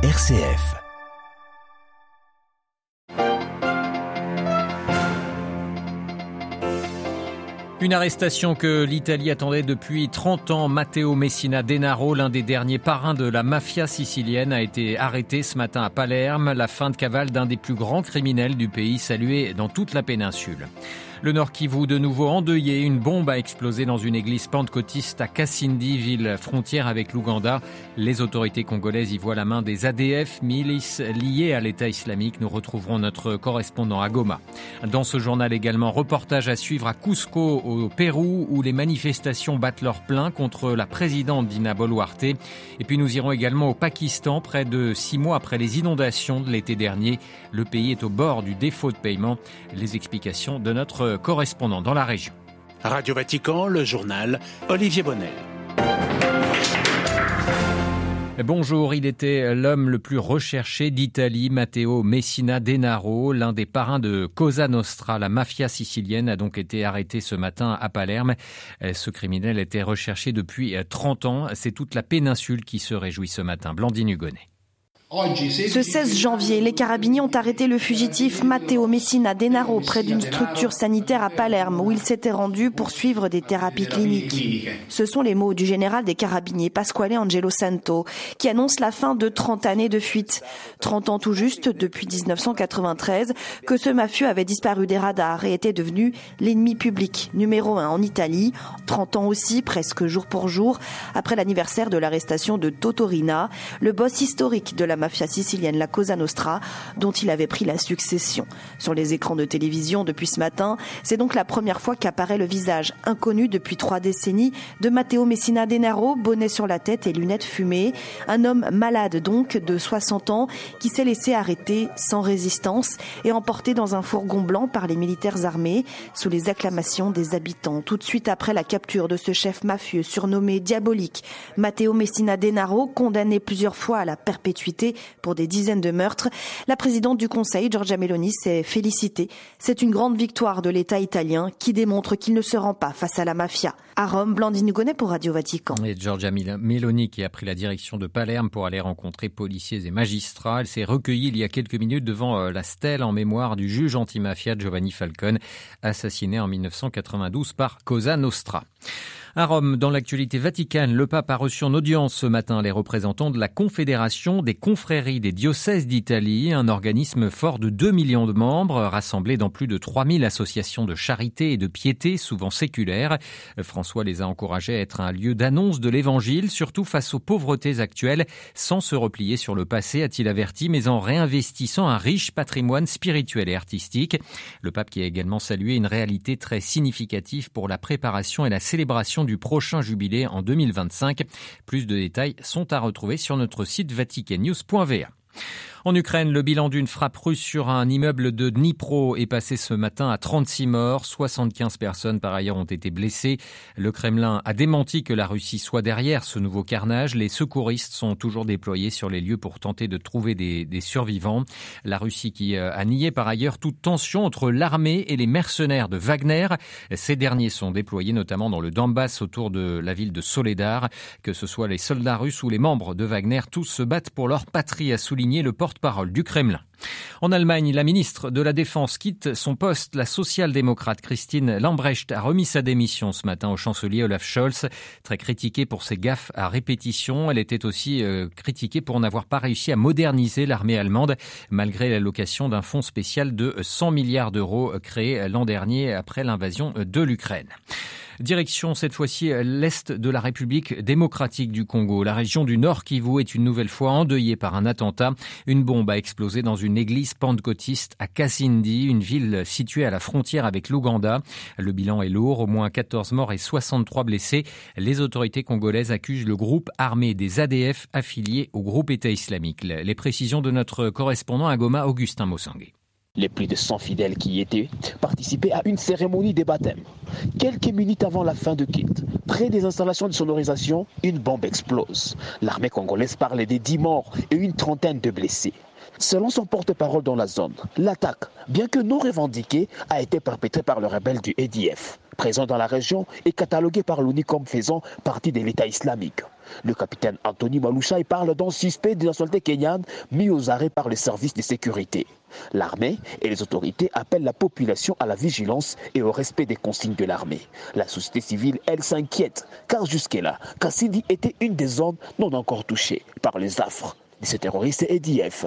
RCF. Une arrestation que l'Italie attendait depuis 30 ans. Matteo Messina Denaro, l'un des derniers parrains de la mafia sicilienne, a été arrêté ce matin à Palerme. La fin de cavale d'un des plus grands criminels du pays, salué dans toute la péninsule. Le Nord Kivu, de nouveau endeuillé, une bombe a explosé dans une église pentecôtiste à Kassindi, ville frontière avec l'Ouganda. Les autorités congolaises y voient la main des ADF, milices liées à l'État islamique. Nous retrouverons notre correspondant à Goma. Dans ce journal également, reportage à suivre à Cusco, au Pérou, où les manifestations battent leur plein contre la présidente Dina Boluarte. Et puis nous irons également au Pakistan, près de six mois après les inondations de l'été dernier. Le pays est au bord du défaut de paiement. Les explications de notre correspondant dans la région. Radio Vatican, le journal Olivier Bonnel. Bonjour, il était l'homme le plus recherché d'Italie, Matteo Messina Denaro, l'un des parrains de Cosa Nostra, la mafia sicilienne, a donc été arrêté ce matin à Palerme. Ce criminel était recherché depuis 30 ans. C'est toute la péninsule qui se réjouit ce matin. Blandine Hugonnet. Ce 16 janvier, les carabiniers ont arrêté le fugitif Matteo Messina Denaro près d'une structure sanitaire à Palerme où il s'était rendu pour suivre des thérapies cliniques. Ce sont les mots du général des carabiniers Pasquale Angelo Santo qui annonce la fin de 30 années de fuite. 30 ans tout juste depuis 1993 que ce mafieux avait disparu des radars et était devenu l'ennemi public numéro un en Italie. 30 ans aussi, presque jour pour jour, après l'anniversaire de l'arrestation de Totorina, le boss historique de la mafia sicilienne, la Cosa Nostra, dont il avait pris la succession. Sur les écrans de télévision depuis ce matin, c'est donc la première fois qu'apparaît le visage inconnu depuis trois décennies de Matteo Messina Denaro, bonnet sur la tête et lunettes fumées. Un homme malade donc, de 60 ans, qui s'est laissé arrêter sans résistance et emporté dans un fourgon blanc par les militaires armés, sous les acclamations des habitants. Tout de suite après la capture de ce chef mafieux surnommé diabolique, Matteo Messina Denaro, condamné plusieurs fois à la perpétuité pour des dizaines de meurtres. La présidente du Conseil, Giorgia Meloni, s'est félicitée. C'est une grande victoire de l'État italien qui démontre qu'il ne se rend pas face à la mafia. À Rome, Blandine Hugonnet pour Radio Vatican. Et Giorgia Meloni qui a pris la direction de Palerme pour aller rencontrer policiers et magistrats. Elle s'est recueillie il y a quelques minutes devant euh, la stèle en mémoire du juge antimafia Giovanni Falcone, assassiné en 1992 par Cosa Nostra. À Rome, dans l'actualité vaticane, le pape a reçu en audience ce matin les représentants de la Confédération des confréries des diocèses d'Italie, un organisme fort de 2 millions de membres, rassemblés dans plus de 3000 associations de charité et de piété, souvent séculaires. François les a encouragés à être un lieu d'annonce de l'évangile, surtout face aux pauvretés actuelles, sans se replier sur le passé, a-t-il averti, mais en réinvestissant un riche patrimoine spirituel et artistique. Le pape qui a également salué une réalité très significative pour la préparation et la célébration du prochain jubilé en 2025. Plus de détails sont à retrouver sur notre site vaticannews.va. En Ukraine, le bilan d'une frappe russe sur un immeuble de Dnipro est passé ce matin à 36 morts. 75 personnes par ailleurs ont été blessées. Le Kremlin a démenti que la Russie soit derrière ce nouveau carnage. Les secouristes sont toujours déployés sur les lieux pour tenter de trouver des, survivants. La Russie qui euh, a nié par ailleurs toute tension entre l'armée et les mercenaires de Wagner. Ces derniers sont déployés notamment dans le Donbass autour de la ville de Soledar. Que ce soit les soldats russes ou les membres de Wagner, tous se battent pour leur patrie, a souligné le porte-parole du Kremlin. En Allemagne, la ministre de la Défense quitte son poste. La social-démocrate Christine Lambrecht a remis sa démission ce matin au chancelier Olaf Scholz. Très critiquée pour ses gaffes à répétition, elle était aussi euh, critiquée pour n'avoir pas réussi à moderniser l'armée allemande, malgré l'allocation d'un fonds spécial de 100 milliards d'euros créé l'an dernier après l'invasion de l'Ukraine. Direction cette fois-ci l'est de la République démocratique du Congo. La région du Nord Kivu est une nouvelle fois endeuillée par un attentat. Une bombe a explosé dans une église pentecôtiste à Kasindi, une ville située à la frontière avec l'Ouganda. Le bilan est lourd, au moins 14 morts et 63 blessés. Les autorités congolaises accusent le groupe armé des ADF affiliés au groupe État islamique. Les précisions de notre correspondant à Goma, Augustin Mossangué. Les plus de 100 fidèles qui y étaient participaient à une cérémonie de baptême. Quelques minutes avant la fin de quitte, près des installations de sonorisation, une bombe explose. L'armée congolaise parle de 10 morts et une trentaine de blessés. Selon son porte-parole dans la zone, l'attaque, bien que non revendiquée, a été perpétrée par le rebelle du EDF, présent dans la région et catalogué par l'ONU comme faisant partie de l'État islamique. Le capitaine Anthony Malouchaï parle d'un suspect de nationalité kenyane mis aux arrêts par les services de sécurité. L'armée et les autorités appellent la population à la vigilance et au respect des consignes de l'armée. La société civile, elle, s'inquiète, car jusque-là, Kassidi était une des zones non encore touchées par les affres de ces terroristes EDF.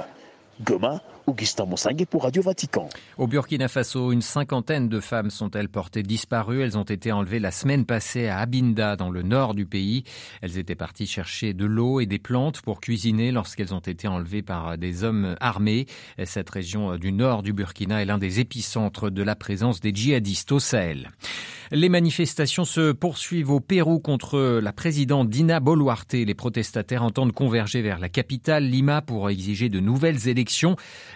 Au Burkina Faso, une cinquantaine de femmes sont-elles portées disparues. Elles ont été enlevées la semaine passée à Abinda, dans le nord du pays. Elles étaient parties chercher de l'eau et des plantes pour cuisiner lorsqu'elles ont été enlevées par des hommes armés. Cette région du nord du Burkina est l'un des épicentres de la présence des djihadistes au Sahel. Les manifestations se poursuivent au Pérou contre la présidente Dina Boluarte. Les protestataires entendent converger vers la capitale, Lima, pour exiger de nouvelles élections.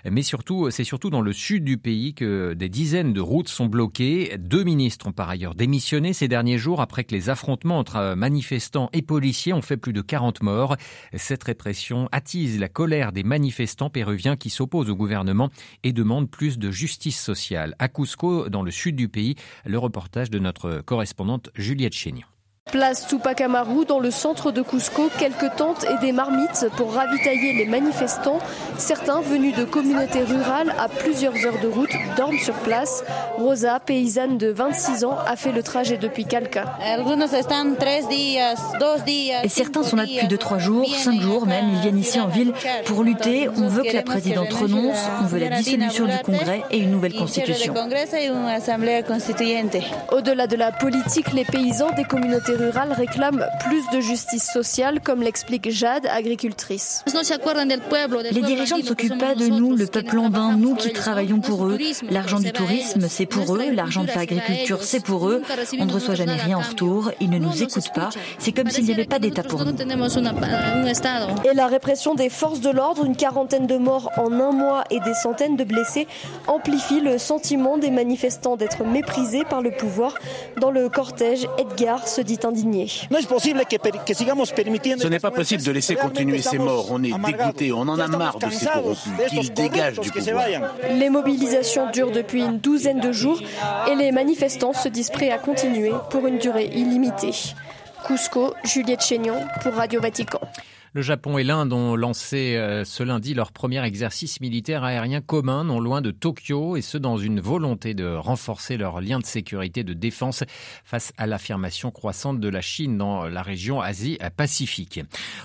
Mais surtout, c'est surtout dans le sud du pays que des dizaines de routes sont bloquées. Deux ministres ont par ailleurs démissionné ces derniers jours après que les affrontements entre manifestants et policiers ont fait plus de 40 morts. Cette répression attise la colère des manifestants péruviens qui s'opposent au gouvernement et demandent plus de justice sociale. À Cusco, dans le sud du pays, le reportage de notre correspondante Juliette Chénion. Place Tupac Amaru, dans le centre de Cusco, quelques tentes et des marmites pour ravitailler les manifestants. Certains venus de communautés rurales à plusieurs heures de route dorment sur place. Rosa, paysanne de 26 ans, a fait le trajet depuis Calca. Et certains sont là depuis 2-3 jours, 5 jours même. Ils viennent ici en ville pour lutter. On veut que la présidente renonce, on veut la dissolution du Congrès et une nouvelle constitution. Au-delà de la politique, les paysans des communautés rurales réclament plus de justice sociale, comme l'explique Jade, agricultrice. Les dirigeants ne s'occupent pas de nous, le peuple andin, nous qui travaillons pour eux. L'argent du tourisme, c'est pour eux. L'argent de l'agriculture, c'est pour eux. On ne reçoit jamais rien en retour. Ils ne nous écoutent pas. C'est comme s'il n'y avait pas d'État pour nous. Et la répression des forces de l'ordre, une quarantaine de morts en un mois et des centaines de blessés, amplifie le sentiment des manifestants d'être méprisés par le pouvoir. Dans le cortège, Edgar se dit indigné. Ce n'est pas possible de laisser continuer ces morts. On est dégoûtés, on en a marre de ces corrompus. Qu'ils dégagent du pouvoir. Les mobilisations durent depuis une douzaine de jours et les manifestants se disent prêts à continuer pour une durée illimitée. Cusco, Juliette Chénion pour Radio Vatican. Le Japon et l'Inde ont lancé euh, ce lundi leur premier exercice militaire aérien commun non loin de Tokyo et ce dans une volonté de renforcer leurs liens de sécurité de défense face à l'affirmation croissante de la Chine dans la région Asie-Pacifique.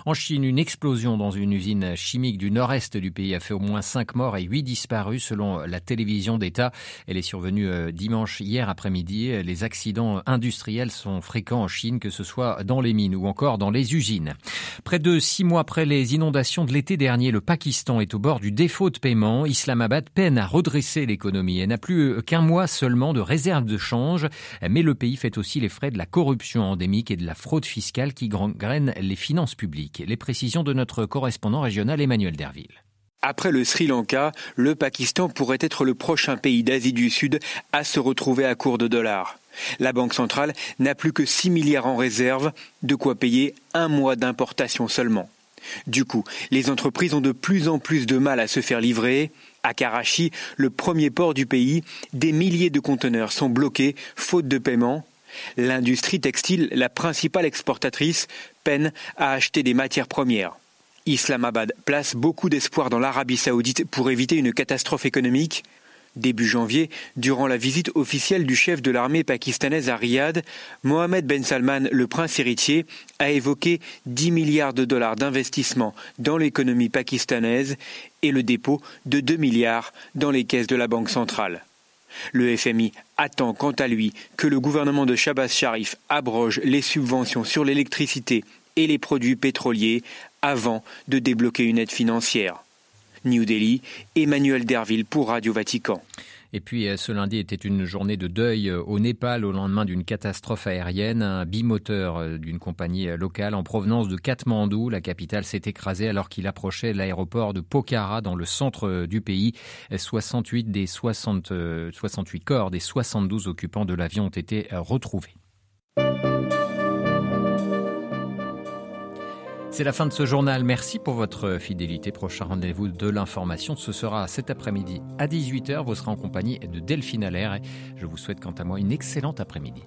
En Chine, une explosion dans une usine chimique du nord-est du pays a fait au moins 5 morts et 8 disparus selon la télévision d'État. Elle est survenue euh, dimanche hier après-midi. Les accidents industriels sont fréquents en Chine, que ce soit dans les mines ou encore dans les usines. Près de Six mois après les inondations de l'été dernier, le Pakistan est au bord du défaut de paiement. Islamabad peine à redresser l'économie. Elle n'a plus qu'un mois seulement de réserve de change, mais le pays fait aussi les frais de la corruption endémique et de la fraude fiscale qui gangrènent les finances publiques. Les précisions de notre correspondant régional Emmanuel Derville. Après le Sri Lanka, le Pakistan pourrait être le prochain pays d'Asie du Sud à se retrouver à court de dollars. La Banque centrale n'a plus que 6 milliards en réserve, de quoi payer un mois d'importation seulement. Du coup, les entreprises ont de plus en plus de mal à se faire livrer. À Karachi, le premier port du pays, des milliers de conteneurs sont bloqués faute de paiement. L'industrie textile, la principale exportatrice, peine à acheter des matières premières. Islamabad place beaucoup d'espoir dans l'Arabie saoudite pour éviter une catastrophe économique. Début janvier, durant la visite officielle du chef de l'armée pakistanaise à Riyad, Mohamed Ben Salman, le prince héritier, a évoqué 10 milliards de dollars d'investissement dans l'économie pakistanaise et le dépôt de 2 milliards dans les caisses de la Banque centrale. Le FMI attend quant à lui que le gouvernement de Shabazz Sharif abroge les subventions sur l'électricité et les produits pétroliers avant de débloquer une aide financière. New Delhi, Emmanuel Derville pour Radio Vatican. Et puis euh, ce lundi était une journée de deuil euh, au Népal au lendemain d'une catastrophe aérienne. Un bimoteur euh, d'une compagnie locale en provenance de Katmandou, la capitale, s'est écrasé alors qu'il approchait l'aéroport de Pokhara dans le centre du pays. 68 des 60, 68 corps des 72 occupants de l'avion ont été retrouvés. C'est la fin de ce journal. Merci pour votre fidélité. Prochain rendez-vous de l'information, ce sera cet après-midi à 18h. Vous serez en compagnie de Delphine Allaire je vous souhaite quant à moi une excellente après-midi.